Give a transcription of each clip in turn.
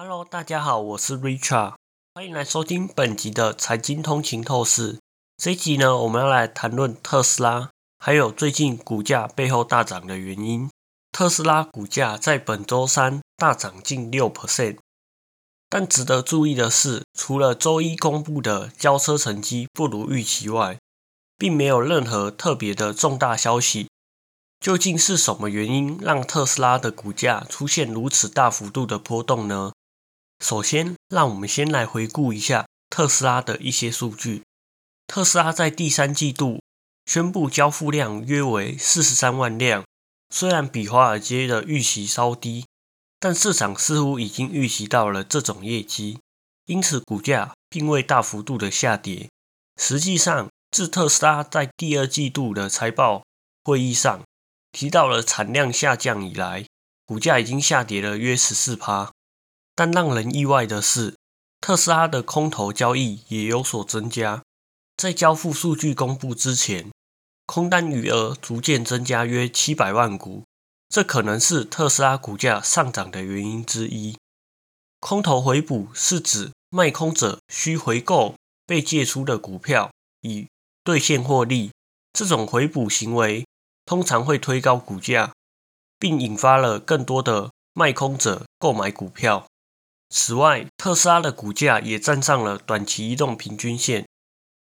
Hello，大家好，我是 Richard，欢迎来收听本集的财经通勤透视。这一集呢，我们要来谈论特斯拉，还有最近股价背后大涨的原因。特斯拉股价在本周三大涨近六 percent，但值得注意的是，除了周一公布的交车成绩不如预期外，并没有任何特别的重大消息。究竟是什么原因让特斯拉的股价出现如此大幅度的波动呢？首先，让我们先来回顾一下特斯拉的一些数据。特斯拉在第三季度宣布交付量约为四十三万辆，虽然比华尔街的预期稍低，但市场似乎已经预期到了这种业绩，因此股价并未大幅度的下跌。实际上，自特斯拉在第二季度的财报会议上提到了产量下降以来，股价已经下跌了约十四趴。但让人意外的是，特斯拉的空头交易也有所增加。在交付数据公布之前，空单余额逐渐增加约七百万股，这可能是特斯拉股价上涨的原因之一。空头回补是指卖空者需回购被借出的股票以兑现获利，这种回补行为通常会推高股价，并引发了更多的卖空者购买股票。此外，特斯拉的股价也站上了短期移动平均线，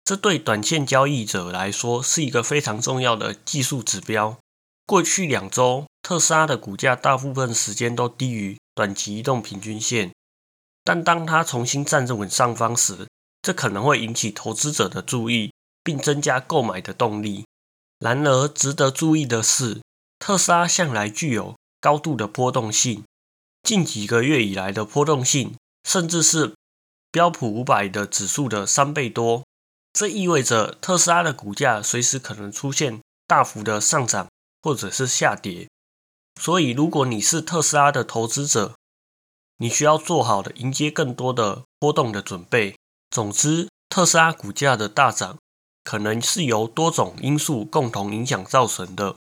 这对短线交易者来说是一个非常重要的技术指标。过去两周，特斯拉的股价大部分时间都低于短期移动平均线，但当它重新站稳上方时，这可能会引起投资者的注意，并增加购买的动力。然而，值得注意的是，特斯拉向来具有高度的波动性。近几个月以来的波动性，甚至是标普五百的指数的三倍多。这意味着特斯拉的股价随时可能出现大幅的上涨或者是下跌。所以，如果你是特斯拉的投资者，你需要做好的迎接更多的波动的准备。总之，特斯拉股价的大涨可能是由多种因素共同影响造成的，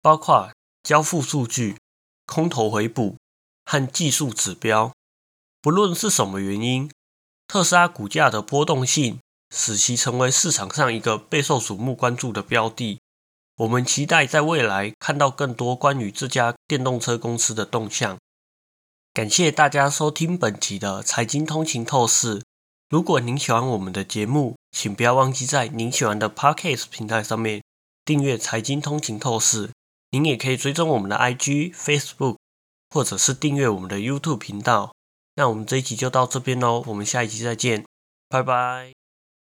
包括交付数据、空头回补。和技术指标，不论是什么原因，特斯拉股价的波动性使其成为市场上一个备受瞩目关注的标的。我们期待在未来看到更多关于这家电动车公司的动向。感谢大家收听本期的财经通勤透视。如果您喜欢我们的节目，请不要忘记在您喜欢的 Podcast 平台上面订阅财经通勤透视。您也可以追踪我们的 IG、Facebook。或者是订阅我们的 YouTube 频道，那我们这一集就到这边喽，我们下一集再见，拜拜。